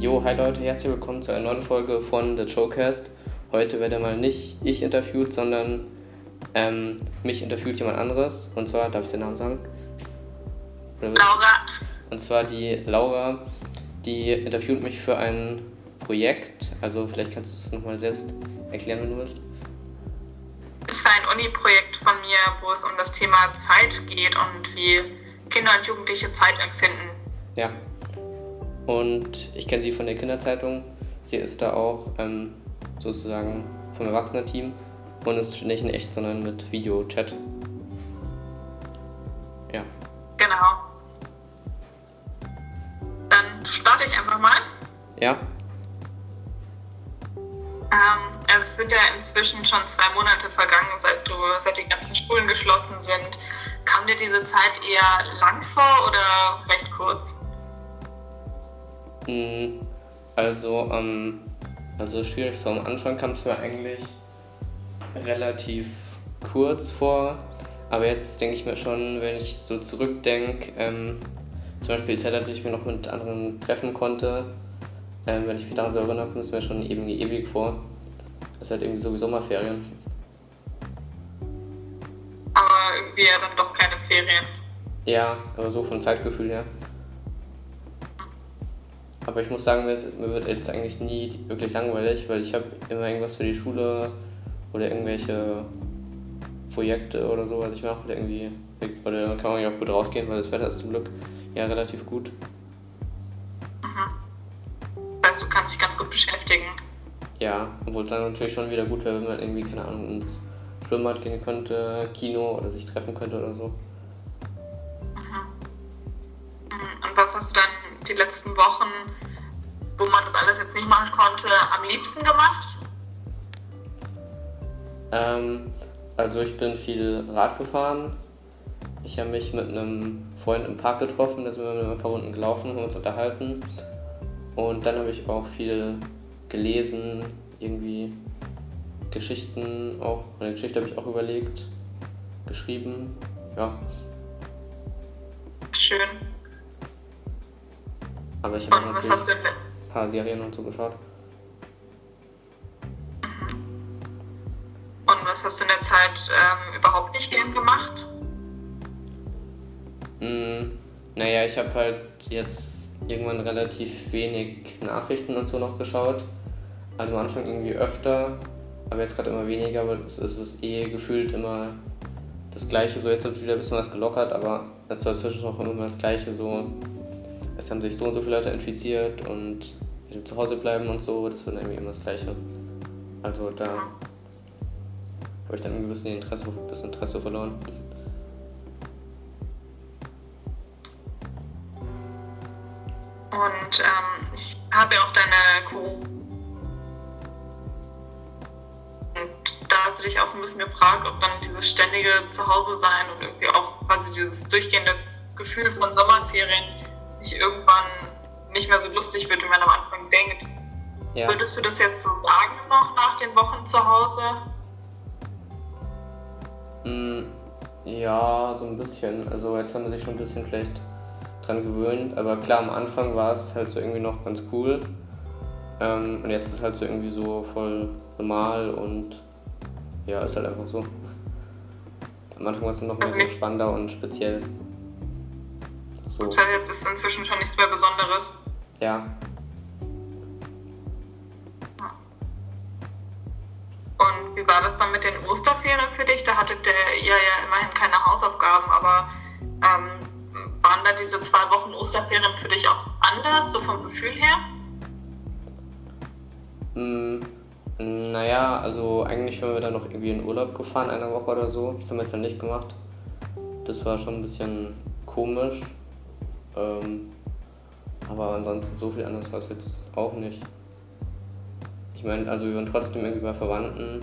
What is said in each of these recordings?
Jo, hi Leute, herzlich willkommen zu einer neuen Folge von The Showcast. Heute werde mal nicht ich interviewt, sondern ähm, mich interviewt jemand anderes. Und zwar, darf ich den Namen sagen? Laura. Und zwar die Laura, die interviewt mich für ein Projekt. Also vielleicht kannst du es nochmal selbst erklären, wenn du willst. Es war ein Uni-Projekt von mir, wo es um das Thema Zeit geht und wie Kinder und Jugendliche Zeit empfinden. Ja. Und ich kenne sie von der Kinderzeitung. Sie ist da auch ähm, sozusagen vom Erwachsenen-Team und ist nicht in echt, sondern mit Videochat. Ja. Genau. Dann starte ich einfach mal. Ja. Ähm, also es sind ja inzwischen schon zwei Monate vergangen, seit, du, seit die ganzen Schulen geschlossen sind. Kam dir diese Zeit eher lang vor oder recht kurz? Also, ähm, also schwierig so am Anfang kam es mir eigentlich relativ kurz vor, aber jetzt denke ich mir schon, wenn ich so zurückdenke, ähm, zum Beispiel die Zeit, als ich mich noch mit anderen treffen konnte, ähm, wenn ich mich daran so erinnere, kommt es mir schon irgendwie ewig vor. Das ist halt irgendwie so wie Sommerferien. Aber irgendwie ja dann doch keine Ferien. Ja, aber so vom Zeitgefühl her. Aber ich muss sagen, mir, ist, mir wird jetzt eigentlich nie wirklich langweilig, weil ich habe immer irgendwas für die Schule oder irgendwelche Projekte oder so, was ich mache oder irgendwie. Oder kann man ja auch gut rausgehen, weil das Wetter ist zum Glück ja relativ gut. Das heißt, du kannst dich ganz gut beschäftigen. Ja, obwohl es dann natürlich schon wieder gut wäre, wenn man irgendwie, keine Ahnung, ins Schwimmbad gehen könnte, Kino oder sich treffen könnte oder so. Und was hast du dann die letzten Wochen, wo man das alles jetzt nicht machen konnte, am liebsten gemacht? Ähm, also ich bin viel Rad gefahren. Ich habe mich mit einem Freund im Park getroffen, da sind wir mit ein paar Runden gelaufen, haben uns unterhalten. Und dann habe ich auch viel gelesen, irgendwie Geschichten auch. Eine Geschichte habe ich auch überlegt, geschrieben. Ja, Schön. Aber ich habe in ein paar Serien und so geschaut. Und was hast du in der Zeit ähm, überhaupt nicht gern gemacht? Mm, naja, ich habe halt jetzt irgendwann relativ wenig Nachrichten und so noch geschaut. Also am Anfang irgendwie öfter, aber jetzt gerade immer weniger, aber es ist eh gefühlt immer das Gleiche. So, jetzt wird wieder ein bisschen was gelockert, aber es war zwischendurch auch immer das Gleiche. So, es haben sich so und so viele Leute infiziert und zu Hause bleiben und so, das wird irgendwie immer das Gleiche. Also da habe ich dann ein bisschen Interesse, das Interesse verloren. Und ähm, ich habe ja auch deine Co. Und da hast du dich auch so ein bisschen gefragt, ob dann dieses ständige Zuhause-Sein und irgendwie auch quasi dieses durchgehende Gefühl von Sommerferien nicht irgendwann nicht mehr so lustig wird, wie man am Anfang denkt. Ja. Würdest du das jetzt so sagen noch nach den Wochen zu Hause? Mm, Ja, so ein bisschen. Also jetzt haben wir sich schon ein bisschen vielleicht dran gewöhnt. Aber klar, am Anfang war es halt so irgendwie noch ganz cool. Ähm, und jetzt ist es halt so irgendwie so voll normal und ja, ist halt einfach so. Am Anfang war es noch mal Also so nicht- spannender und speziell. So, Das heißt, jetzt ist inzwischen schon nichts mehr Besonderes. ja. Und wie war das dann mit den Osterferien für dich? Da hattet ihr ja immerhin keine Hausaufgaben, aber ähm, waren da diese zwei Wochen Osterferien für dich auch anders, so vom Gefühl her? Mm, naja, also eigentlich waren wir dann noch irgendwie in Urlaub gefahren, eine Woche oder so. Das haben wir jetzt dann nicht gemacht. Das war schon ein bisschen komisch. Ähm, aber ansonsten so viel anders war es jetzt auch nicht. Ich meine, also wir waren trotzdem irgendwie bei Verwandten.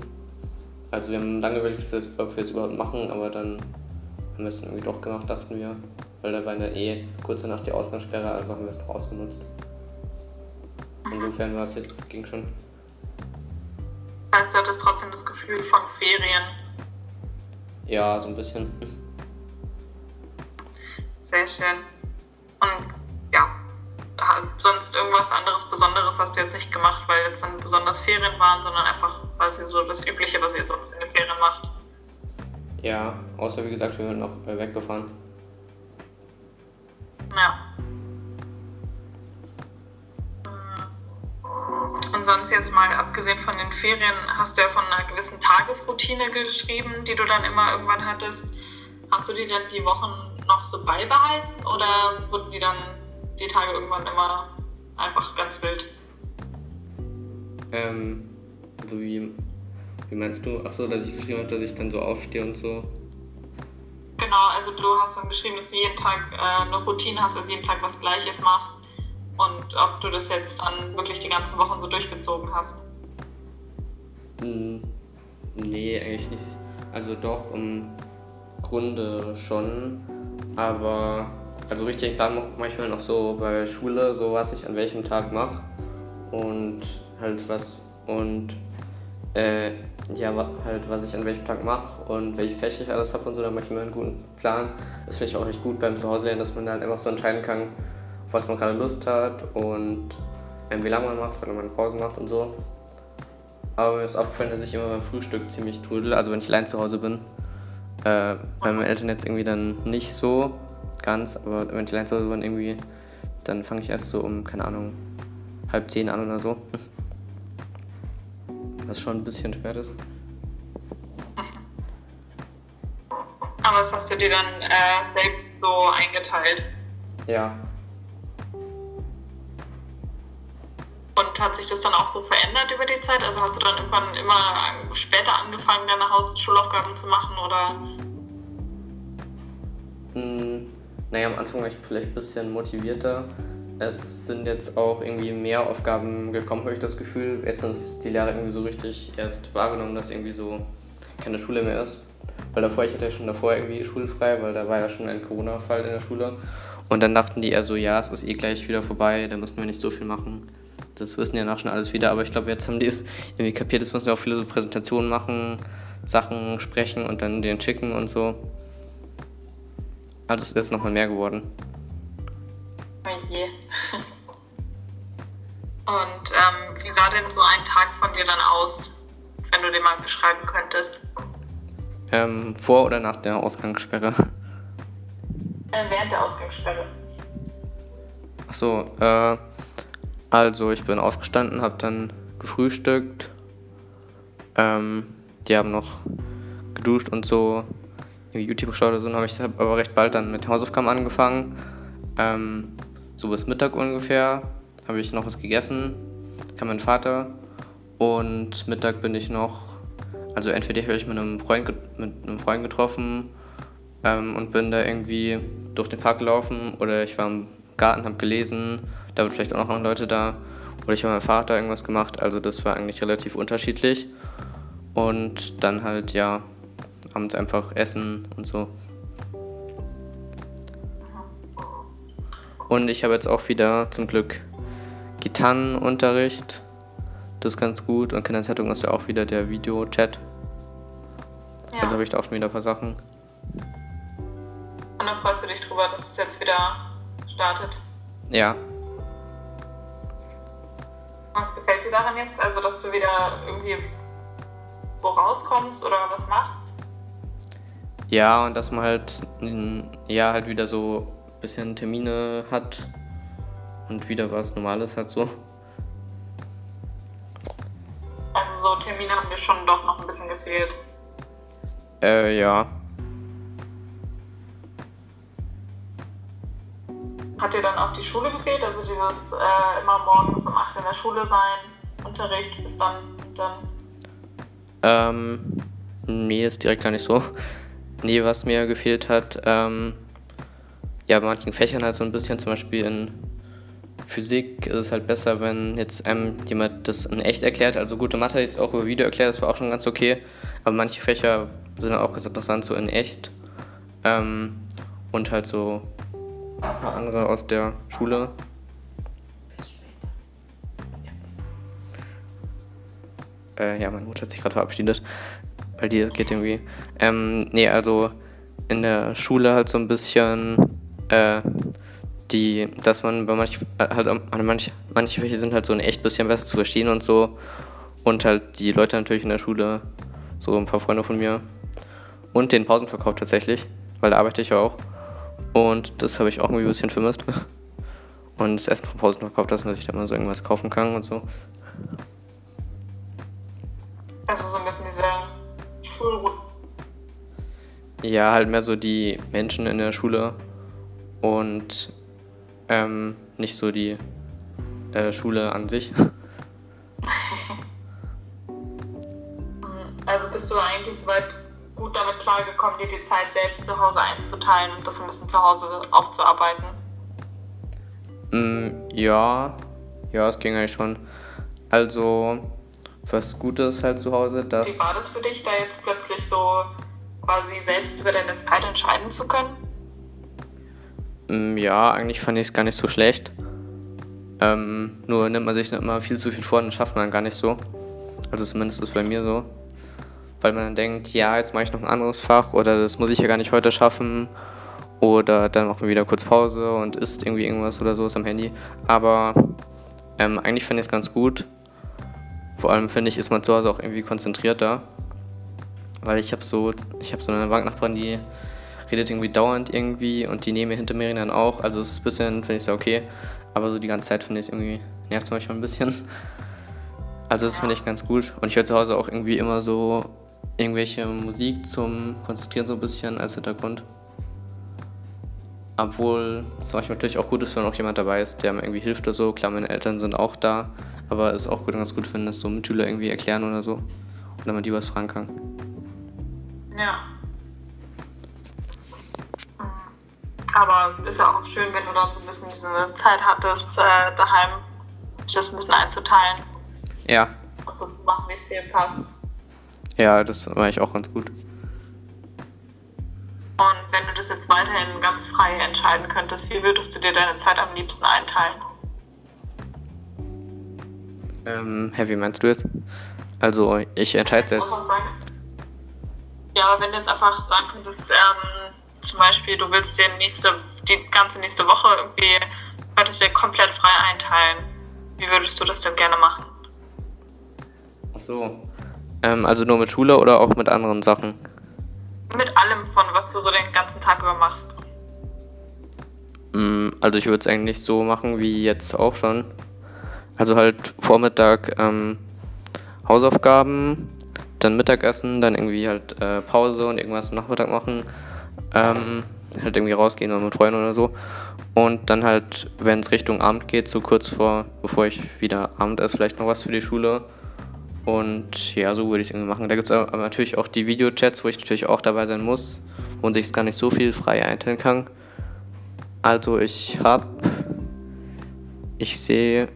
Also wir haben lange überlegt, ob wir es überhaupt machen, aber dann haben wir es dann irgendwie doch gemacht, dachten wir. Weil da war dann eh kurz danach die Ausgangssperre, also haben wir es noch ausgenutzt. Insofern war es jetzt, ging schon. Das heißt, du hattest trotzdem das Gefühl von Ferien. Ja, so ein bisschen. Sehr schön. Und ja, sonst irgendwas anderes Besonderes hast du jetzt nicht gemacht, weil jetzt dann besonders Ferien waren, sondern einfach quasi so das Übliche, was ihr sonst in den Ferien macht. Ja, außer wie gesagt, wir sind noch weggefahren. Ja. Und sonst jetzt mal abgesehen von den Ferien, hast du ja von einer gewissen Tagesroutine geschrieben, die du dann immer irgendwann hattest. Hast du die dann die Wochen noch so beibehalten oder wurden die dann die Tage irgendwann immer einfach ganz wild? Ähm, also wie, wie meinst du? Ach so, dass ich geschrieben habe, dass ich dann so aufstehe und so. Genau, also du hast dann geschrieben, dass du jeden Tag äh, eine Routine hast, also jeden Tag was Gleiches machst und ob du das jetzt dann wirklich die ganzen Wochen so durchgezogen hast. Hm, nee, eigentlich nicht. Also doch, im Grunde schon, aber also richtig plan manchmal noch so bei Schule, so was ich an welchem Tag mache und halt was und äh, ja, halt was ich an welchem Tag mache und welche Fächer ich alles habe und so, dann mache ich mir einen guten Plan. Das finde ich auch echt gut beim Zuhause dass man dann einfach so entscheiden kann, auf was man gerade Lust hat und ähm, wie lange man macht, wenn man Pausen macht und so. Aber mir ist aufgefallen, dass ich immer beim Frühstück ziemlich trödel, also wenn ich allein zu Hause bin. Äh, bei meinen Eltern jetzt irgendwie dann nicht so ganz, aber wenn zu Hause bin irgendwie, dann fange ich erst so um, keine Ahnung, halb zehn an oder so. Was schon ein bisschen schwer ist. Aber was hast du dir dann äh, selbst so eingeteilt? Ja. Und hat sich das dann auch so verändert über die Zeit? Also hast du dann irgendwann immer später angefangen, deine Haus- und Schulaufgaben zu machen oder? Hm, naja, am Anfang war ich vielleicht ein bisschen motivierter. Es sind jetzt auch irgendwie mehr Aufgaben gekommen, habe ich das Gefühl. Jetzt sind die Lehrer irgendwie so richtig erst wahrgenommen, dass irgendwie so keine Schule mehr ist. Weil davor, ich hatte ja schon davor irgendwie schulfrei, weil da war ja schon ein Corona-Fall in der Schule. Und dann dachten die eher so, ja, es ist eh gleich wieder vorbei, da müssen wir nicht so viel machen. Das wissen ja nach schon alles wieder, aber ich glaube, jetzt haben die es irgendwie kapiert, jetzt müssen wir auch viele so Präsentationen machen, Sachen sprechen und dann den schicken und so. Also es ist nochmal mehr geworden. Oh je. Und ähm, wie sah denn so ein Tag von dir dann aus, wenn du den mal beschreiben könntest? Ähm, vor oder nach der Ausgangssperre? Äh, während der Ausgangssperre. Achso, äh, also ich bin aufgestanden, hab dann gefrühstückt. Ähm, die haben noch geduscht und so YouTube geschaut oder so, dann habe ich aber recht bald dann mit Hausaufgaben angefangen. Ähm, so bis Mittag ungefähr habe ich noch was gegessen, kam mein Vater und Mittag bin ich noch, also entweder habe ich mit einem Freund, mit einem Freund getroffen ähm, und bin da irgendwie durch den Park gelaufen oder ich war Garten, habe gelesen, da waren vielleicht auch noch Leute da oder ich habe mit meinem Vater irgendwas gemacht, also das war eigentlich relativ unterschiedlich und dann halt ja abends einfach essen und so. Und ich habe jetzt auch wieder zum Glück Gitarrenunterricht. Das ist ganz gut. Und Kinderzeitung ist ja auch wieder der Videochat. Ja. Also habe ich da auch schon wieder ein paar Sachen. Und dann freust du dich drüber, dass es jetzt wieder startet. Ja. Was gefällt dir daran jetzt? Also, dass du wieder irgendwie wo rauskommst oder was machst? Ja, und dass man halt, ja, halt wieder so ein bisschen Termine hat und wieder was Normales hat so. Also so Termine haben dir schon doch noch ein bisschen gefehlt. Äh, ja. Hat dir dann auch die Schule gefehlt? Also dieses äh, immer morgens um 8 in der Schule sein, Unterricht bis dann, dann? Ähm, nee, ist direkt gar nicht so. Nee, was mir gefehlt hat, ähm, ja, bei manchen Fächern halt so ein bisschen, zum Beispiel in Physik ist es halt besser, wenn jetzt einem jemand das in echt erklärt. Also gute Mathe ist auch über Video erklärt, das war auch schon ganz okay. Aber manche Fächer sind auch ganz interessant, so in echt. Ähm, und halt so ein paar andere aus der Schule. Äh, ja, meine Mutter hat sich gerade verabschiedet weil die geht irgendwie. Ähm, nee, also in der Schule halt so ein bisschen, äh, die, dass man bei manchen, halt, manche, manche Fächer sind halt so ein echt bisschen besser zu verstehen und so. Und halt die Leute natürlich in der Schule, so ein paar Freunde von mir. Und den Pausenverkauf tatsächlich, weil da arbeite ich ja auch. Und das habe ich auch irgendwie ein bisschen vermisst. Und das Essen vom Pausenverkauf, dass man sich da mal so irgendwas kaufen kann und so. Also so ein bisschen diese Schulroutine. Ja, halt mehr so die Menschen in der Schule und ähm, nicht so die äh, Schule an sich. Also bist du eigentlich soweit gut damit klargekommen, dir die Zeit selbst zu Hause einzuteilen und das ein bisschen zu Hause aufzuarbeiten? Mm, ja, ja, es ging eigentlich schon. Also, was Gutes halt zu Hause, dass. Wie war das für dich, da jetzt plötzlich so quasi selbst über deine Zeit entscheiden zu können? Mm, ja, eigentlich fand ich es gar nicht so schlecht. Ähm, nur nimmt man sich nicht immer viel zu viel vor und schafft man gar nicht so. Also zumindest ist bei mir so. Weil man dann denkt, ja, jetzt mache ich noch ein anderes Fach oder das muss ich ja gar nicht heute schaffen. Oder dann machen wir wieder kurz Pause und isst irgendwie irgendwas oder so ist am Handy. Aber ähm, eigentlich finde ich es ganz gut. Vor allem finde ich, ist man zu Hause auch irgendwie konzentrierter. Weil ich habe so, ich so eine Banknachbarin, die redet irgendwie dauernd irgendwie und die mir hinter mir dann auch. Also es ist ein bisschen, finde ich so okay. Aber so die ganze Zeit finde ich es irgendwie, nervt es manchmal ein bisschen. Also das finde ich ganz gut. Und ich höre zu Hause auch irgendwie immer so irgendwelche Musik zum Konzentrieren so ein bisschen als Hintergrund. Obwohl es manchmal natürlich auch gut ist, wenn auch jemand dabei ist, der mir irgendwie hilft oder so. Klar, meine Eltern sind auch da, aber es ist auch gut, ganz gut, wenn das so Mitschüler irgendwie erklären oder so. Dann man die was fragen kann. Ja. Aber ist ja auch schön, wenn du dann so ein bisschen diese Zeit hattest, äh, daheim das ein bisschen einzuteilen. Ja. Und so zu machen, wie es dir passt. Ja, das war ich auch ganz gut. Und wenn du das jetzt weiterhin ganz frei entscheiden könntest, wie würdest du dir deine Zeit am liebsten einteilen? Ähm, Heavy meinst du jetzt? Also ich entscheide jetzt. Ja, wenn du jetzt einfach sagen könntest, ähm, zum Beispiel, du willst dir nächste, die ganze nächste Woche irgendwie, könntest du dir komplett frei einteilen. Wie würdest du das denn gerne machen? Ach so. Ähm, also nur mit Schule oder auch mit anderen Sachen? Mit allem von, was du so den ganzen Tag über machst. Mm, also ich würde es eigentlich so machen wie jetzt auch schon. Also halt Vormittag ähm, Hausaufgaben, dann Mittagessen, dann irgendwie halt äh, Pause und irgendwas am Nachmittag machen. Ähm, halt irgendwie rausgehen oder mit Freunden oder so. Und dann halt, wenn es Richtung Abend geht, so kurz vor, bevor ich wieder Abend esse, vielleicht noch was für die Schule. Und ja, so würde ich es irgendwie machen. Da gibt es aber natürlich auch die Videochats, wo ich natürlich auch dabei sein muss und sich gar nicht so viel frei einteilen kann. Also ich habe, ich sehe,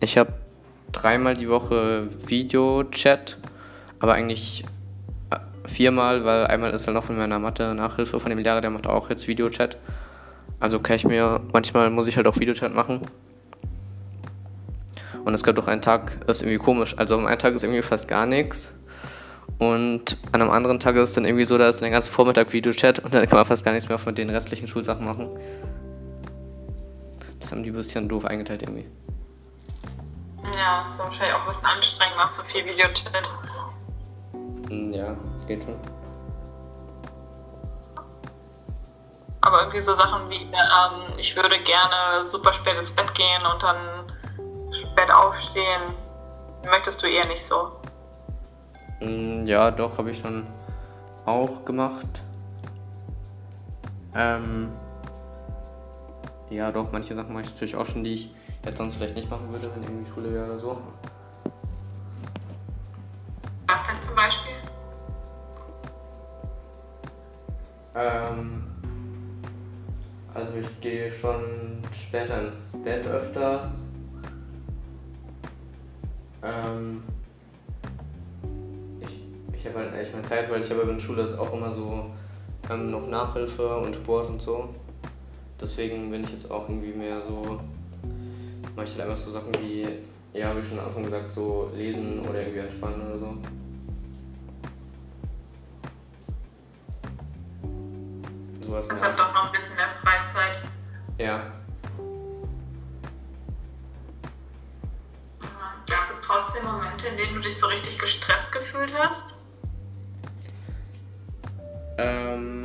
ich habe dreimal die Woche Videochat, aber eigentlich äh, viermal, weil einmal ist dann noch von meiner Mathe-Nachhilfe von dem Lehrer, der macht auch jetzt Videochat. Also kann ich mir, manchmal muss ich halt auch Videochat machen. Und es gab doch einen Tag, das ist irgendwie komisch. Also am einen Tag ist irgendwie fast gar nichts. Und an einem anderen Tag ist es dann irgendwie so, da ist den ganzen Vormittag Videochat und dann kann man fast gar nichts mehr von den restlichen Schulsachen machen. Das haben die ein bisschen doof eingeteilt irgendwie. Ja, ist wahrscheinlich auch ein bisschen anstrengend nach so viel Videochat. Hm, ja, es geht schon. Aber irgendwie so Sachen wie, ähm, ich würde gerne super spät ins Bett gehen und dann spät aufstehen, möchtest du eher nicht so? Mm, ja, doch, habe ich schon auch gemacht. Ähm, ja, doch, manche Sachen mache ich natürlich auch schon, die ich jetzt sonst vielleicht nicht machen würde, wenn irgendwie Schule wäre oder so. Der Schule ist auch immer so ähm, noch Nachhilfe und Sport und so. Deswegen bin ich jetzt auch irgendwie mehr so, mache ich halt einfach so Sachen wie, ja, ich schon am Anfang gesagt, so lesen oder irgendwie entspannen oder so. Sowas das hat doch noch ein bisschen mehr Freizeit. Ja. Gab es trotzdem Momente, in denen du dich so richtig gestresst gefühlt hast? Ähm.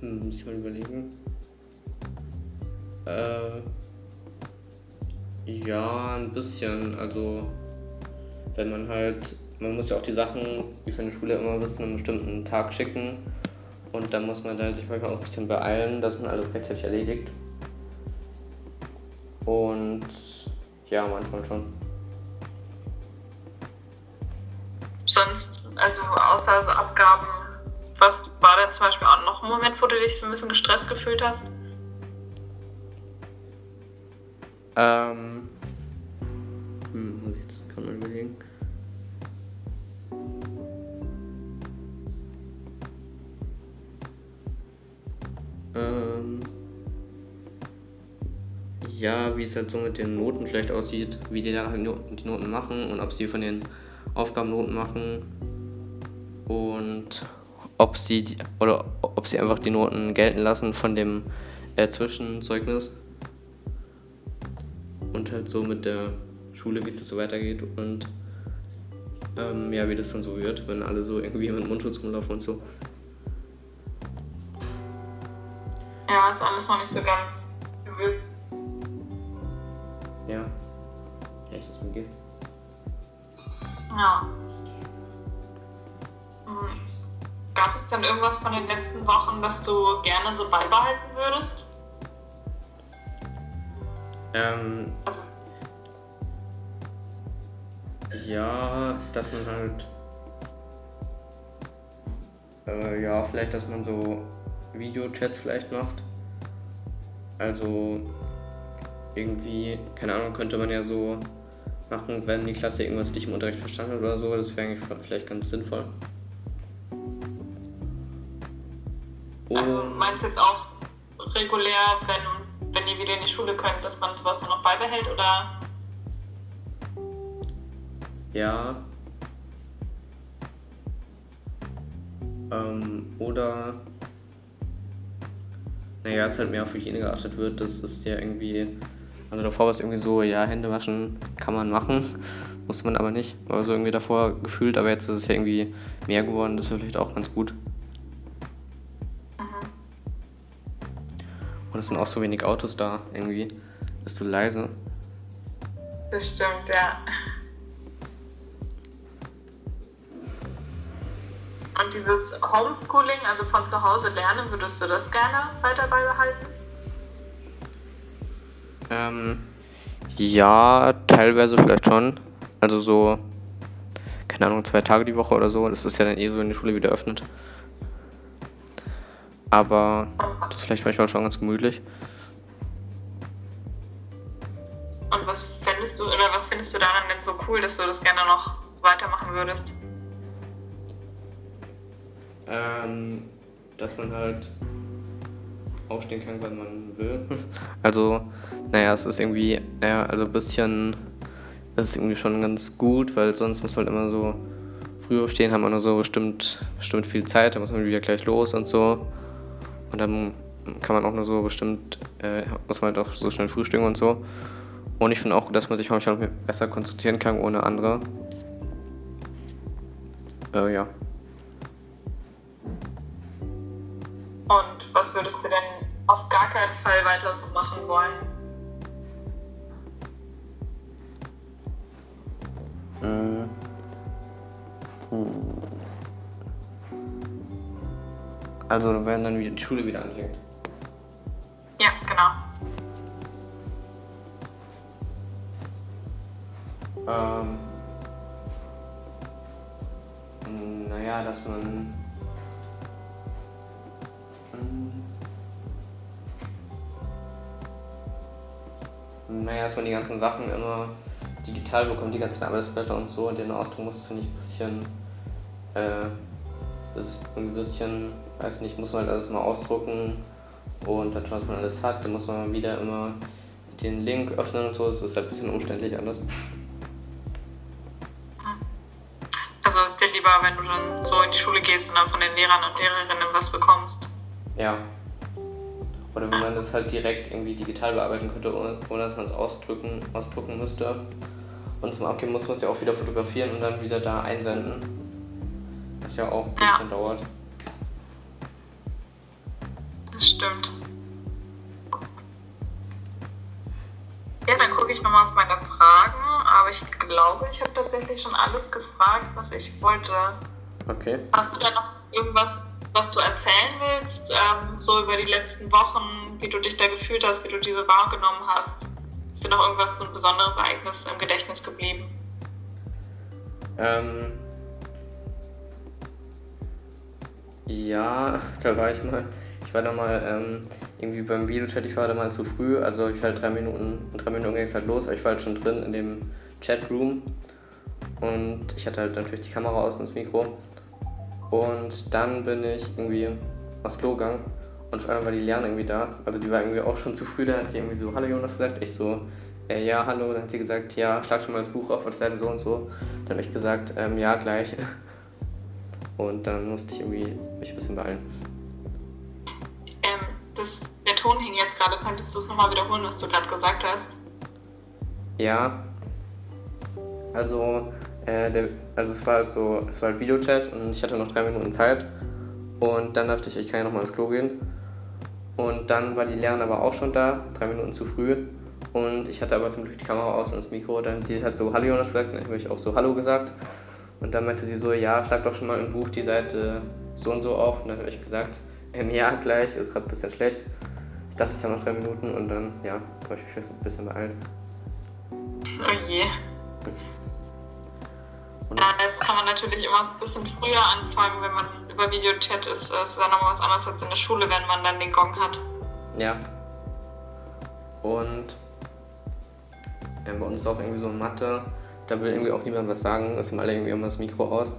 Hm, muss ich mal überlegen. Äh. Ja, ein bisschen. Also, wenn man halt. Man muss ja auch die Sachen, wie für eine Schule immer wissen, einen bestimmten Tag schicken. Und dann muss man da sich manchmal auch ein bisschen beeilen, dass man alles rechtzeitig erledigt. Und ja, manchmal schon. Sonst, also außer so Abgaben, was war denn zum Beispiel auch noch ein Moment, wo du dich so ein bisschen gestresst gefühlt hast? Ähm. Hm, muss ich jetzt gerade mal überlegen. Ähm. Ja, wie es halt so mit den Noten vielleicht aussieht, wie die da halt die Noten machen und ob sie von den Aufgaben Noten machen und ob sie die, oder ob sie einfach die Noten gelten lassen von dem äh, Zwischenzeugnis und halt so mit der Schule, wie es so weitergeht und ähm, ja, wie das dann so wird, wenn alle so irgendwie mit Mundschutz rumlaufen und so. Ja, ist alles noch nicht so ganz gewillt. Ja. Echt, dass du gehst. Ja. Gab es denn irgendwas von den letzten Wochen, das du gerne so beibehalten würdest? Ähm, Also, ja, dass man halt. Äh, ja, vielleicht, dass man so Videochats vielleicht macht. Also irgendwie, keine Ahnung, könnte man ja so machen, wenn die Klasse irgendwas nicht im Unterricht verstanden hat oder so. Das wäre eigentlich vielleicht ganz sinnvoll. Also Und meinst du jetzt auch regulär, wenn, wenn ihr wieder in die Schule könnt, dass man sowas dann noch beibehält oder? ja. Ähm, oder naja, es halt mehr auf Hygiene geachtet wird. Das ist ja irgendwie. Also davor war es irgendwie so, ja, Hände waschen kann man machen, muss man aber nicht. War so irgendwie davor gefühlt, aber jetzt ist es ja irgendwie mehr geworden, das ist vielleicht auch ganz gut. Und es sind auch so wenig Autos da irgendwie. Bist du leise? Das stimmt, ja. Und dieses Homeschooling, also von zu Hause lernen, würdest du das gerne weiter beibehalten? Ähm, ja, teilweise vielleicht schon. Also so, keine Ahnung, zwei Tage die Woche oder so. Das ist ja dann eh so, wenn die Schule wieder öffnet. Aber das ist vielleicht manchmal schon ganz gemütlich. Und was fändest du oder was findest du daran denn so cool, dass du das gerne noch weitermachen würdest? Ähm, dass man halt aufstehen kann, wenn man will. Also, naja, es ist irgendwie, naja, also ein bisschen, das ist irgendwie schon ganz gut, weil sonst muss man halt immer so früh aufstehen, haben wir nur so bestimmt, bestimmt viel Zeit, dann muss man wieder gleich los und so. Und dann kann man auch nur so bestimmt, äh, muss man halt auch so schnell frühstücken und so. Und ich finde auch, dass man sich manchmal besser konzentrieren kann ohne andere. Äh, ja. Und was würdest du denn auf gar keinen Fall weiter so machen wollen? Mm. Hm. Also wenn dann wieder die Schule wieder anfängt. Ja, genau. Ähm, naja, dass man. Mm, naja, dass man die ganzen Sachen immer digital bekommt, die ganzen Arbeitsblätter und so und den Ausdruck muss, finde ich ein bisschen. Äh, das ist ein bisschen, weiß nicht, muss man halt alles mal ausdrucken und dann schon, was man alles hat, dann muss man wieder immer den Link öffnen und so, es ist halt ein bisschen umständlich alles. Also ist dir lieber, wenn du dann so in die Schule gehst und dann von den Lehrern und Lehrerinnen was bekommst. Ja. Oder wie man das halt direkt irgendwie digital bearbeiten könnte, ohne, ohne dass man es ausdrücken, ausdrucken müsste. Und zum Abgeben muss man es ja auch wieder fotografieren und dann wieder da einsenden. Was ja auch ein bisschen ja. dauert. Das stimmt. Ja, dann gucke ich nochmal auf meine Fragen, aber ich glaube, ich habe tatsächlich schon alles gefragt, was ich wollte. Okay. Hast du da noch irgendwas, was du erzählen willst, ähm, so über die letzten Wochen, wie du dich da gefühlt hast, wie du diese wahrgenommen hast? Ist dir noch irgendwas, so ein besonderes Ereignis im Gedächtnis geblieben? Ähm. Ja, da war ich mal. Ich war da mal ähm, irgendwie beim Videochat, ich war da mal zu früh, also ich war halt drei Minuten, in drei Minuten ging es halt los, aber ich war halt schon drin in dem Chatroom und ich hatte halt natürlich die Kamera aus und das Mikro und dann bin ich irgendwie aufs Klo gegangen und vor allem war die Lern irgendwie da. Also die war irgendwie auch schon zu früh, da hat sie irgendwie so, hallo Jonas gesagt. Ich so, äh, ja, hallo. Dann hat sie gesagt, ja, schlag schon mal das Buch auf, auf Seite so und so. Dann habe ich gesagt, ähm, ja, gleich. Und dann musste ich irgendwie mich ein bisschen beeilen. Das, der Ton hing jetzt gerade. Könntest du es nochmal wiederholen, was du gerade gesagt hast? Ja. Also, äh, der, also es war halt so, es war halt Videochat und ich hatte noch drei Minuten Zeit. Und dann dachte ich, ich kann ja nochmal ins Klo gehen. Und dann war die Lehrerin aber auch schon da, drei Minuten zu früh. Und ich hatte aber zum Glück die Kamera aus und das Mikro. Dann sie hat so Hallo Jonas gesagt, dann habe ich auch so Hallo gesagt. Und dann meinte sie so, ja, schlag doch schon mal im Buch die Seite so und so auf. Und dann habe ich gesagt, ähm, ja, gleich, ist gerade ein bisschen schlecht. Ich dachte, ich habe noch drei Minuten und dann, ja, habe ich mich ein bisschen beeilt. Oh je. Ja, jetzt kann man natürlich immer so ein bisschen früher anfangen, wenn man über Videochat ist. Das ist ja nochmal was anderes als in der Schule, wenn man dann den Gong hat. Ja. Und ja, bei uns ist auch irgendwie so Mathe, da will irgendwie auch niemand was sagen. Es haben alle irgendwie immer das Mikro aus.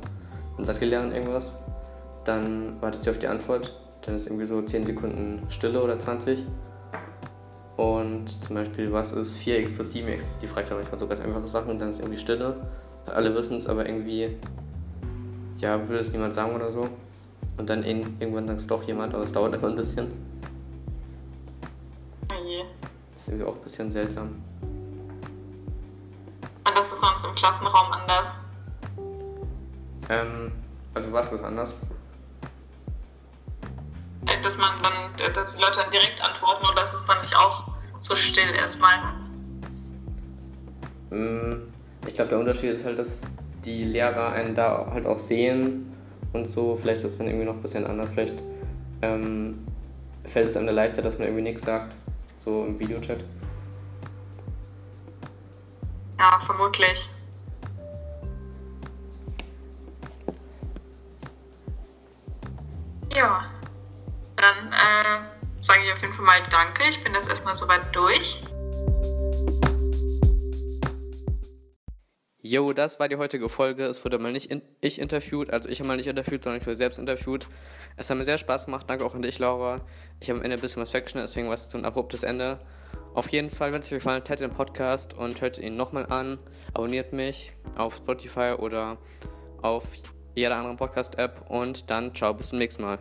Dann sagt die Lehrerin irgendwas, dann wartet sie auf die Antwort. Dann ist irgendwie so 10 Sekunden Stille oder 20. Und zum Beispiel, was ist 4x plus 7x? Die fragt dann manchmal so ganz einfache Sachen und dann ist irgendwie Stille. Alle wissen es, aber irgendwie, ja, will es niemand sagen oder so. Und dann irgendwann sagt es doch jemand, aber es dauert einfach ein bisschen. Oh das ist irgendwie auch ein bisschen seltsam. Und das ist sonst im Klassenraum anders? Ähm, also was ist anders? Äh, dass man dann, dass die Leute dann direkt antworten oder ist es dann nicht auch so still erstmal? Mm, ich glaube, der Unterschied ist halt, dass die Lehrer einen da halt auch sehen und so. Vielleicht ist es dann irgendwie noch ein bisschen anders. Vielleicht ähm, fällt es einem leichter, dass man irgendwie nichts sagt, so im Videochat. Ja, vermutlich. Ja, ich auf jeden Fall mal Danke. Ich bin jetzt erstmal soweit durch. Jo, das war die heutige Folge. Es wurde mal nicht in, ich interviewt, also ich habe mal nicht interviewt, sondern ich wurde selbst interviewt. Es hat mir sehr Spaß gemacht. Danke auch an dich, Laura. Ich habe am Ende ein bisschen was weggeschnitten, deswegen war es so ein abruptes Ende. Auf jeden Fall, wenn es euch gefallen hat, teilt den Podcast und hört ihn nochmal an. Abonniert mich auf Spotify oder auf jeder anderen Podcast-App und dann ciao, bis zum nächsten Mal.